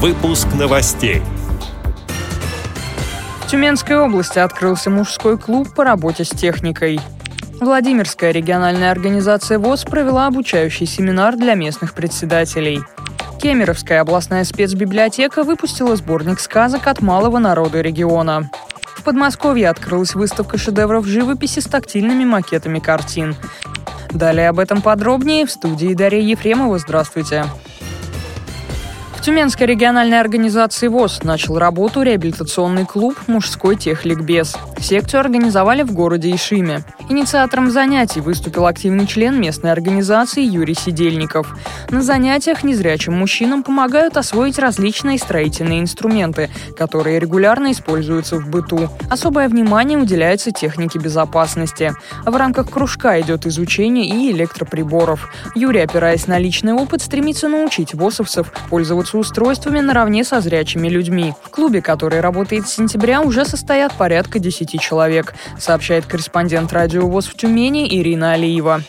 Выпуск новостей. В Тюменской области открылся мужской клуб по работе с техникой. Владимирская региональная организация ВОЗ провела обучающий семинар для местных председателей. Кемеровская областная спецбиблиотека выпустила сборник сказок от малого народа региона. В Подмосковье открылась выставка шедевров живописи с тактильными макетами картин. Далее об этом подробнее в студии Дарья Ефремова. Здравствуйте. В Тюменской региональной организации ВОЗ начал работу реабилитационный клуб «Мужской техликбез». Секцию организовали в городе Ишиме. Инициатором занятий выступил активный член местной организации Юрий Сидельников. На занятиях незрячим мужчинам помогают освоить различные строительные инструменты, которые регулярно используются в быту. Особое внимание уделяется технике безопасности. В рамках кружка идет изучение и электроприборов. Юрий, опираясь на личный опыт, стремится научить ВОСовцев пользоваться устройствами наравне со зрячими людьми. В клубе, который работает с сентября, уже состоят порядка 10 человек, сообщает корреспондент Радио ВОЗ в Тюмени Ирина Алиева.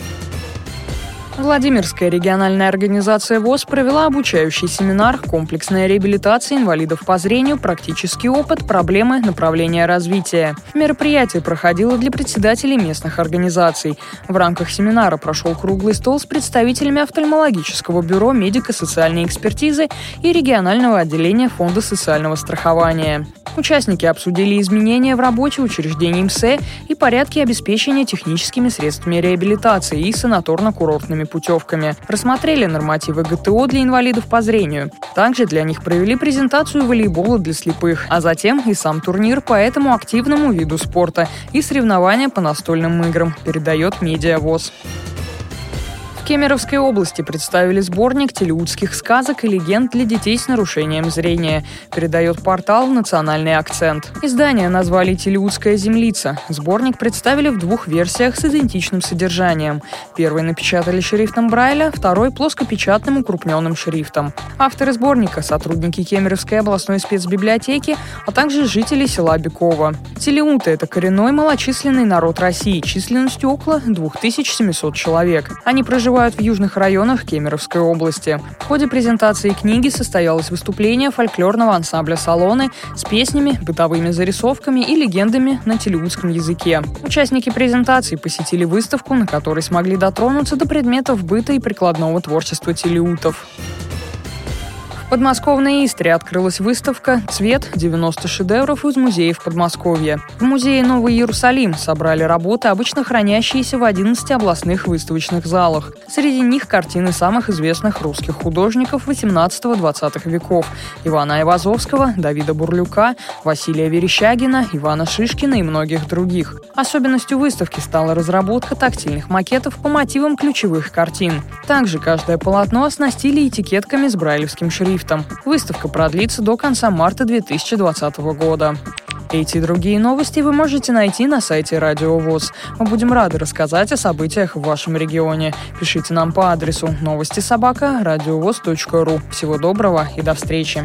Владимирская региональная организация ВОЗ провела обучающий семинар «Комплексная реабилитация инвалидов по зрению. Практический опыт. Проблемы. Направления развития». Мероприятие проходило для председателей местных организаций. В рамках семинара прошел круглый стол с представителями офтальмологического бюро медико-социальной экспертизы и регионального отделения Фонда социального страхования. Участники обсудили изменения в работе учреждений МСЭ и порядки обеспечения техническими средствами реабилитации и санаторно-курортными путевками. Рассмотрели нормативы ГТО для инвалидов по зрению. Также для них провели презентацию волейбола для слепых, а затем и сам турнир по этому активному виду спорта и соревнования по настольным играм, передает Медиавоз. Кемеровской области представили сборник телеудских сказок и легенд для детей с нарушением зрения, передает портал «Национальный акцент». Издание назвали «Телеудская землица». Сборник представили в двух версиях с идентичным содержанием. Первый напечатали шрифтом Брайля, второй – плоскопечатным укрупненным шрифтом. Авторы сборника – сотрудники Кемеровской областной спецбиблиотеки, а также жители села Бекова. Телеуты – это коренной малочисленный народ России численностью около 2700 человек. Они проживают проживают в южных районах Кемеровской области. В ходе презентации книги состоялось выступление фольклорного ансамбля «Салоны» с песнями, бытовыми зарисовками и легендами на телеудском языке. Участники презентации посетили выставку, на которой смогли дотронуться до предметов быта и прикладного творчества телеутов подмосковной Истре открылась выставка «Цвет. 90 шедевров из музеев Подмосковья». В музее Новый Иерусалим собрали работы, обычно хранящиеся в 11 областных выставочных залах. Среди них картины самых известных русских художников 18-20 веков – Ивана Ивазовского, Давида Бурлюка, Василия Верещагина, Ивана Шишкина и многих других. Особенностью выставки стала разработка тактильных макетов по мотивам ключевых картин. Также каждое полотно оснастили этикетками с брайлевским шрифтом шрифтом. Выставка продлится до конца марта 2020 года. Эти и другие новости вы можете найти на сайте Радио ВОЗ. Мы будем рады рассказать о событиях в вашем регионе. Пишите нам по адресу новости собака ру. Всего доброго и до встречи.